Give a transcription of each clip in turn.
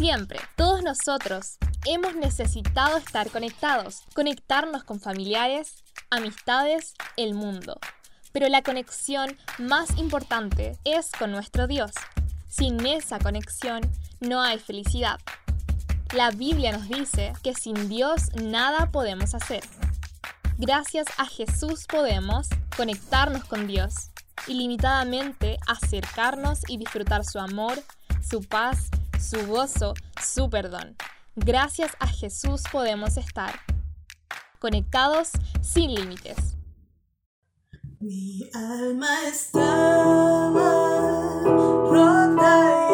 Siempre, todos nosotros hemos necesitado estar conectados, conectarnos con familiares, amistades, el mundo. Pero la conexión más importante es con nuestro Dios. Sin esa conexión no hay felicidad. La Biblia nos dice que sin Dios nada podemos hacer. Gracias a Jesús podemos conectarnos con Dios, ilimitadamente acercarnos y disfrutar su amor, su paz, su gozo, su perdón. Gracias a Jesús podemos estar conectados sin límites. Mi alma estaba rota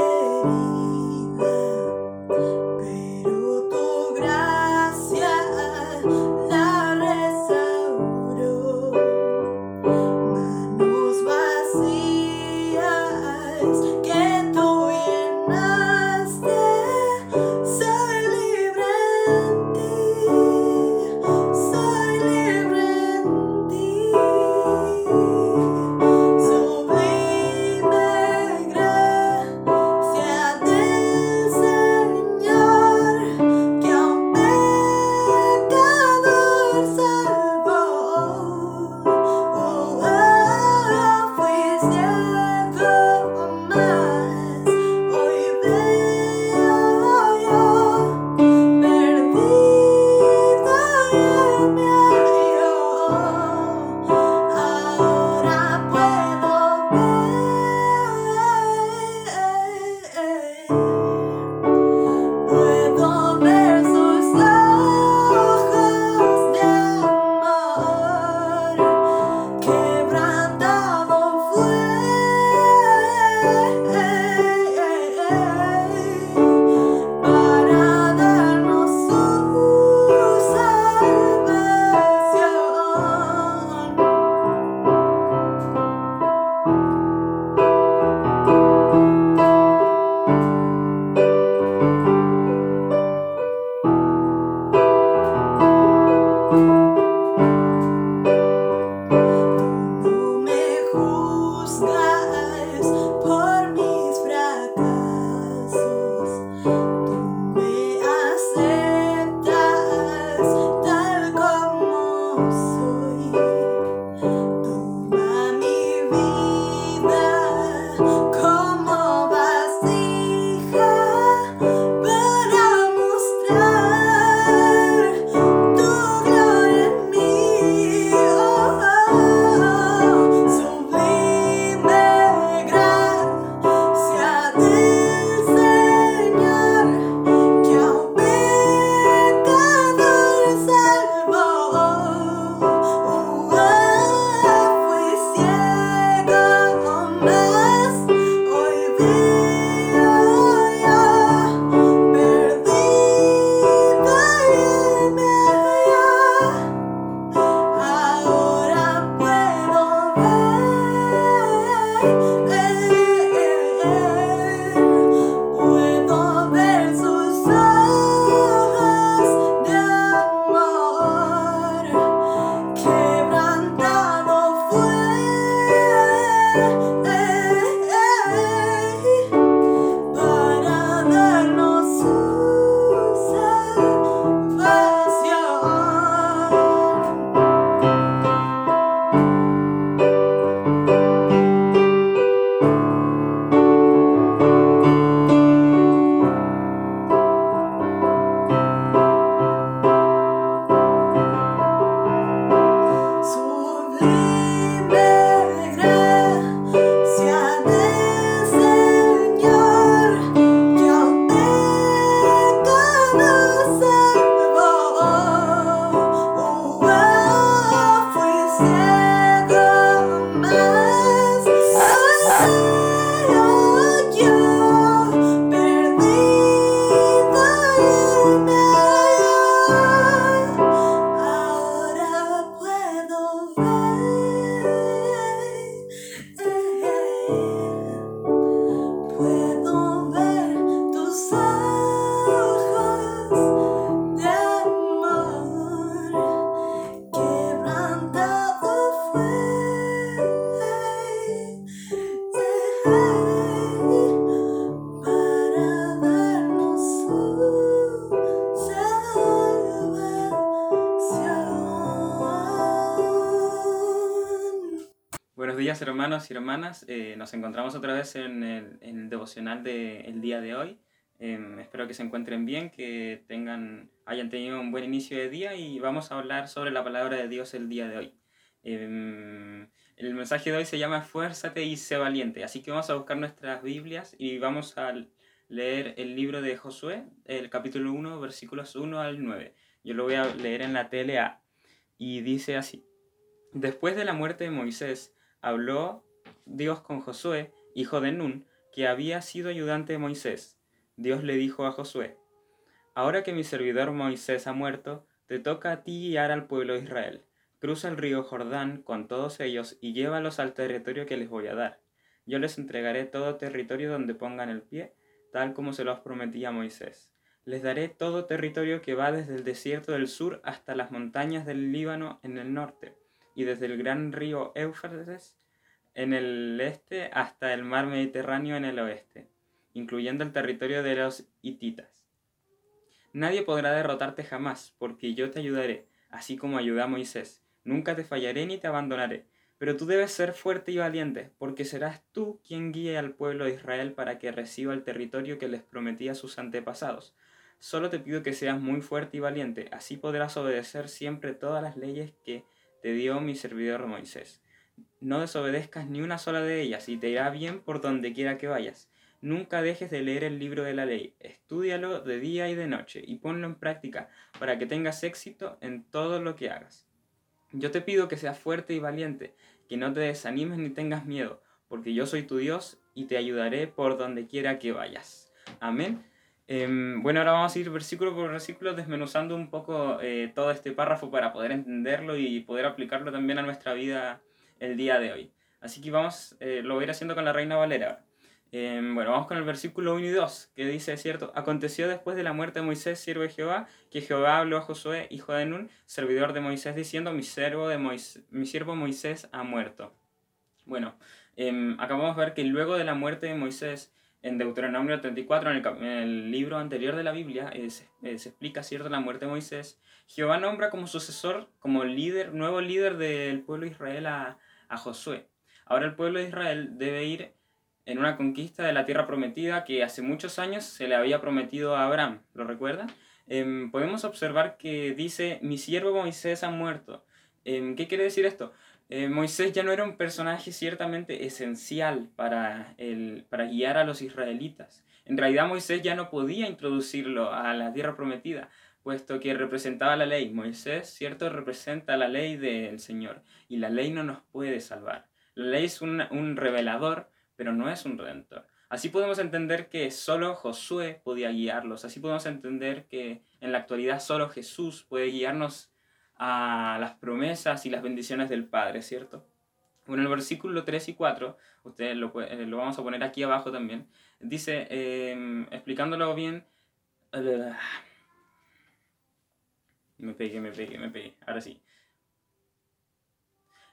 hermanos y hermanas, eh, nos encontramos otra vez en el, en el devocional del día de hoy. Em, espero que se encuentren bien, que tengan, hayan tenido un buen inicio de día y vamos a hablar sobre la palabra de Dios el día de hoy. Em, el mensaje de hoy se llama Fuérzate y sé valiente, así que vamos a buscar nuestras Biblias y vamos a leer el libro de Josué, el capítulo 1, versículos 1 al 9. Yo lo voy a leer en la TLA y dice así. Después de la muerte de Moisés, habló Dios con Josué, hijo de Nun, que había sido ayudante de Moisés. Dios le dijo a Josué, Ahora que mi servidor Moisés ha muerto, te toca a ti guiar al pueblo de Israel. Cruza el río Jordán con todos ellos y llévalos al territorio que les voy a dar. Yo les entregaré todo territorio donde pongan el pie, tal como se los prometí a Moisés. Les daré todo territorio que va desde el desierto del sur hasta las montañas del Líbano en el norte y desde el gran río Éufrates en el este hasta el mar Mediterráneo en el oeste, incluyendo el territorio de los hititas. Nadie podrá derrotarte jamás, porque yo te ayudaré, así como ayudé a Moisés. Nunca te fallaré ni te abandonaré. Pero tú debes ser fuerte y valiente, porque serás tú quien guíe al pueblo de Israel para que reciba el territorio que les prometí a sus antepasados. Solo te pido que seas muy fuerte y valiente, así podrás obedecer siempre todas las leyes que te dio mi servidor Moisés. No desobedezcas ni una sola de ellas y te irá bien por donde quiera que vayas. Nunca dejes de leer el libro de la ley, estúdialo de día y de noche y ponlo en práctica para que tengas éxito en todo lo que hagas. Yo te pido que seas fuerte y valiente, que no te desanimes ni tengas miedo, porque yo soy tu Dios y te ayudaré por donde quiera que vayas. Amén. Em, bueno, ahora vamos a ir versículo por versículo desmenuzando un poco eh, todo este párrafo para poder entenderlo y poder aplicarlo también a nuestra vida el día de hoy. Así que vamos, eh, lo voy a ir haciendo con la Reina Valera. Em, bueno, vamos con el versículo 1 y 2, que dice, ¿cierto? Aconteció después de la muerte de Moisés, siervo de Jehová, que Jehová habló a Josué, hijo de Nun, servidor de Moisés, diciendo, mi, servo de Moisés, mi siervo Moisés ha muerto. Bueno, eh, acabamos de ver que luego de la muerte de Moisés, en Deuteronomio 34, en el, libro anterior de la Biblia, eh, eh, se, explica, ¿cierto?, la muerte de Moisés. Jehová nombra como sucesor, como líder, nuevo líder del pueblo de Israel a, a Josué. Ahora el pueblo de Israel debe ir en una conquista de la tierra prometida que hace muchos años se le había prometido a Abraham. ¿Lo recuerdan? Em, podemos observar que dice, mi siervo Moisés ha muerto. Em, ¿Qué quiere decir esto? Eh, Moisés ya no era un personaje ciertamente esencial para, el, para guiar a los israelitas. En realidad Moisés ya no podía introducirlo a la tierra prometida, puesto que representaba la ley. Moisés, cierto, representa la ley del Señor y la ley no nos puede salvar. La ley es un, un revelador, pero no es un redentor. Así podemos entender que solo Josué podía guiarlos, así podemos entender que en la actualidad solo Jesús puede guiarnos a las promesas y las bendiciones del Padre, ¿cierto? Bueno, el versículo 3 y 4, ustedes lo, eh, lo vamos a poner aquí abajo también, dice, em, explicándolo bien, me pegué, me pegué, me pegué, ahora sí.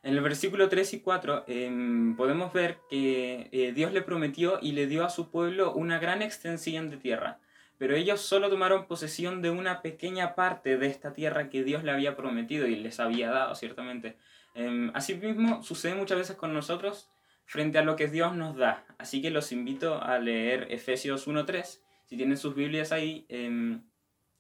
En el versículo 3 y 4 em, podemos ver que eh, Dios le prometió y le dio a su pueblo una gran extensión de tierra pero ellos solo tomaron posesión de una pequeña parte de esta tierra que Dios le había prometido y les había dado, ciertamente. Eh, asimismo, sucede muchas veces con nosotros frente a lo que Dios nos da. Así que los invito a leer Efesios 1.3, si tienen sus Biblias ahí, em,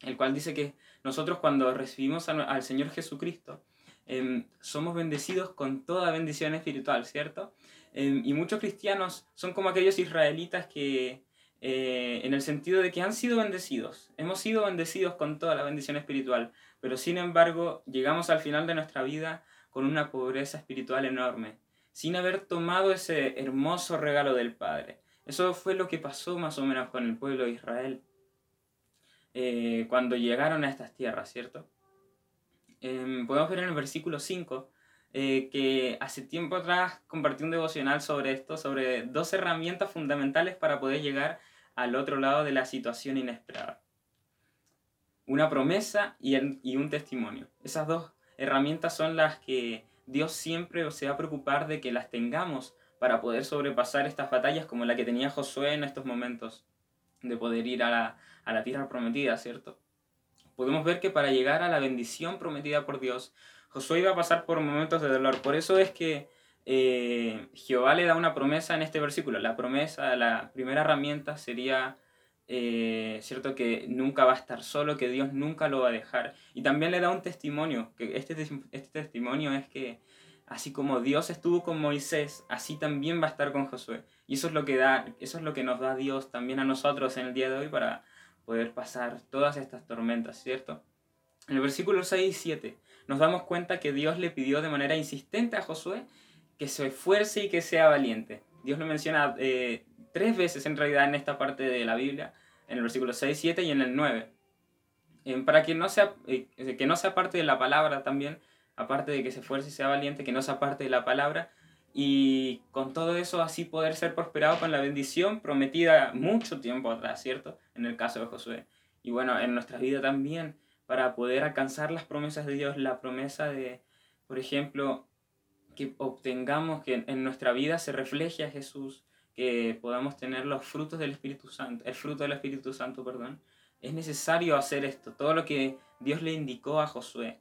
el cual dice que nosotros cuando recibimos al Señor Jesucristo, em, somos bendecidos con toda bendición espiritual, ¿cierto? Y muchos cristianos son como aquellos israelitas que eh, en el sentido de que han sido bendecidos, hemos sido bendecidos con toda la bendición espiritual, pero sin embargo llegamos al final de nuestra vida con una pobreza espiritual enorme, sin haber tomado ese hermoso regalo del Padre. Eso fue lo que pasó más o menos con el pueblo de Israel eh, cuando llegaron a estas tierras, ¿cierto? Em, podemos ver en el versículo 5 eh, que hace tiempo atrás compartí un devocional sobre esto, sobre dos herramientas fundamentales para poder llegar al otro lado de la situación inesperada. Una promesa y, un testimonio. Esas dos herramientas son las que Dios siempre se va a preocupar de que las tengamos para poder sobrepasar estas batallas como la que tenía Josué en estos momentos, de poder ir a la tierra prometida, ¿cierto? Podemos ver que para llegar a la bendición prometida por Dios, Josué iba a pasar por momentos de dolor. Por eso es que eh, Jehová le da una promesa en este versículo. La promesa, la primera herramienta sería, eh, cierto, que nunca va a estar solo, que Dios nunca lo va a dejar. Y también le da un testimonio, que este, este testimonio es que así como Dios estuvo con Moisés, así también va a estar con Josué. Y eso es lo que da, eso es lo que nos da Dios también a nosotros en el día de hoy para poder pasar todas estas tormentas, ¿cierto? En el versículo 6 y 7 nos damos cuenta que Dios le pidió de manera insistente a Josué que se esfuerce y que sea valiente. Dios lo menciona eh, tres veces en realidad en esta parte de la Biblia, en el versículo 6, 7 y en el 9. para que no, sea, eh, que no sea parte de la palabra también, aparte de que se esfuerce y sea valiente, que no sea parte de la palabra, y con todo eso así poder ser prosperado con la bendición prometida mucho tiempo atrás, ¿cierto? En el caso de Josué. Y bueno, en nuestra vida también, para poder alcanzar las promesas de Dios, la promesa de, por ejemplo, que obtengamos que en nuestra vida se refleje a Jesús, que podamos tener los frutos del Espíritu Santo, el fruto del Espíritu Santo, perdón, es necesario hacer esto, todo lo que Dios le indicó a Josué.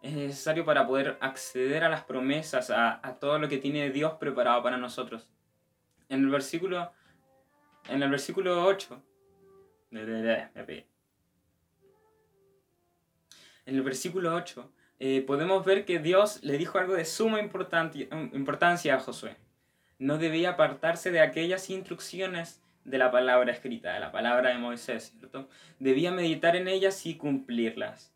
Es necesario para poder acceder a las promesas, a, a todo lo que tiene Dios preparado para nosotros. En el versículo, en el versículo 8, en el versículo 8 eh, podemos ver que Dios le dijo algo de suma importancia a Josué. No debía apartarse de aquellas instrucciones de la palabra escrita, de la palabra de Moisés, ¿cierto? Debía meditar en ellas y cumplirlas,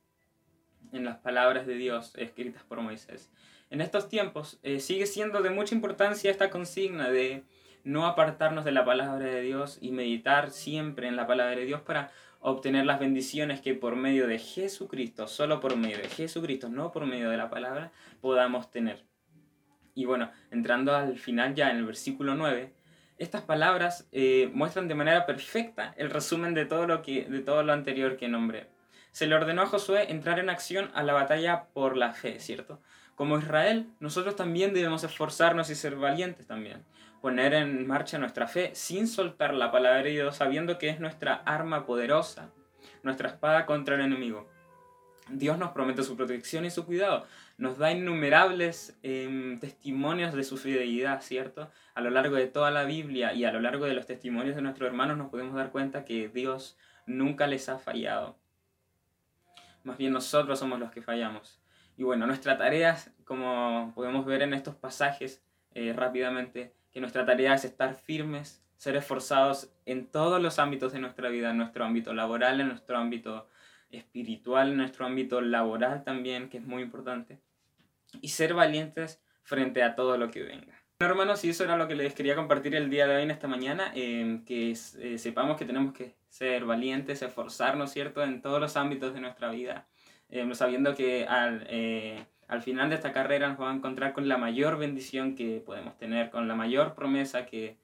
en las palabras de Dios escritas por Moisés. En estos tiempos eh, sigue siendo de mucha importancia esta consigna de no apartarnos de la palabra de Dios y meditar siempre en la palabra de Dios para obtener las bendiciones que por medio de Jesucristo, solo por medio de Jesucristo, no por medio de la palabra, podamos tener. Y bueno, entrando al final ya en el versículo 9, estas palabras eh, muestran de manera perfecta el resumen de todo, lo que, de todo lo anterior que nombré. Se le ordenó a Josué entrar en acción a la batalla por la fe, ¿cierto? Como Israel, nosotros también debemos esforzarnos y ser valientes también poner en marcha nuestra fe sin soltar la palabra de Dios, sabiendo que es nuestra arma poderosa, nuestra espada contra el enemigo. Dios nos promete su protección y su cuidado. Nos da innumerables em, testimonios de su fidelidad, ¿cierto? A lo largo de toda la Biblia y a lo largo de los testimonios de nuestros hermanos nos podemos dar cuenta que Dios nunca les ha fallado. Más bien nosotros somos los que fallamos. Y bueno, nuestra tarea, como podemos ver en estos pasajes eh, rápidamente, que nuestra tarea es estar firmes, ser esforzados en todos los ámbitos de nuestra vida, en nuestro ámbito laboral, en nuestro ámbito espiritual, en nuestro ámbito laboral también, que es muy importante, y ser valientes frente a todo lo que venga. Bueno, hermanos, y eso era lo que les quería compartir el día de hoy, en esta mañana, eh, que eh, sepamos que tenemos que ser valientes, esforzarnos, ¿cierto?, en todos los ámbitos de nuestra vida, eh, sabiendo que al al final de esta carrera nos vamos a encontrar con la mayor bendición que podemos tener, con la mayor promesa que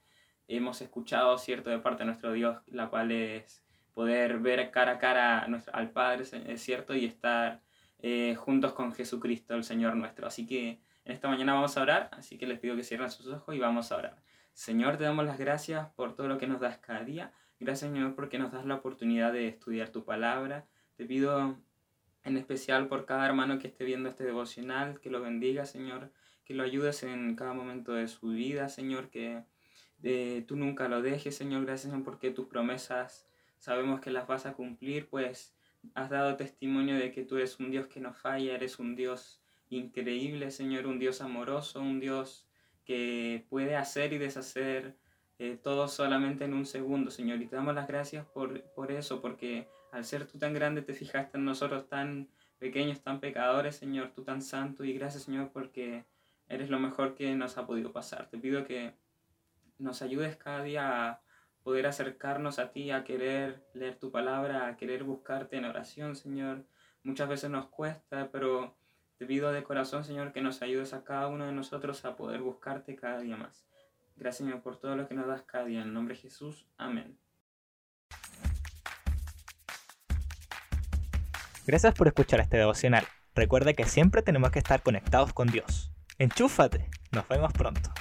hemos escuchado, ¿cierto?, de parte de nuestro Dios, la cual es poder ver cara a cara al Padre, cierto, y estar eh, juntos con Jesucristo, el Señor nuestro. Así que en esta mañana vamos a orar, así que les pido que cierren sus ojos y vamos a orar. Señor, te damos las gracias por todo lo que nos das cada día. Gracias, Señor, porque nos das la oportunidad de estudiar tu palabra. Te pido en especial por cada hermano que esté viendo este devocional, que lo bendiga, Señor, que lo ayudes en cada momento de su vida, Señor, que eh, tú nunca lo dejes, Señor, gracias porque tus promesas sabemos que las vas a cumplir, pues has dado testimonio de que tú eres un Dios que no falla, eres un Dios increíble, Señor, un Dios amoroso, un Dios que puede hacer y deshacer eh, todo solamente en un segundo, Señor. Y te damos las gracias por, por eso, porque al ser tú tan grande, te fijaste en nosotros tan pequeños, tan pecadores, Señor, tú tan santo. Y gracias, Señor, porque eres lo mejor que nos ha podido pasar. Te pido que nos ayudes cada día a poder acercarnos a ti, a querer leer tu palabra, a querer buscarte en oración, Señor. Muchas veces nos cuesta, pero te pido de corazón, Señor, que nos ayudes a cada uno de nosotros a poder buscarte cada día más. Gracias, Señor, por todo lo que nos das cada día. En el nombre de Jesús. Amén. Gracias por escuchar este devocional. Recuerda que siempre tenemos que estar conectados con Dios. Enchúfate. Nos vemos pronto.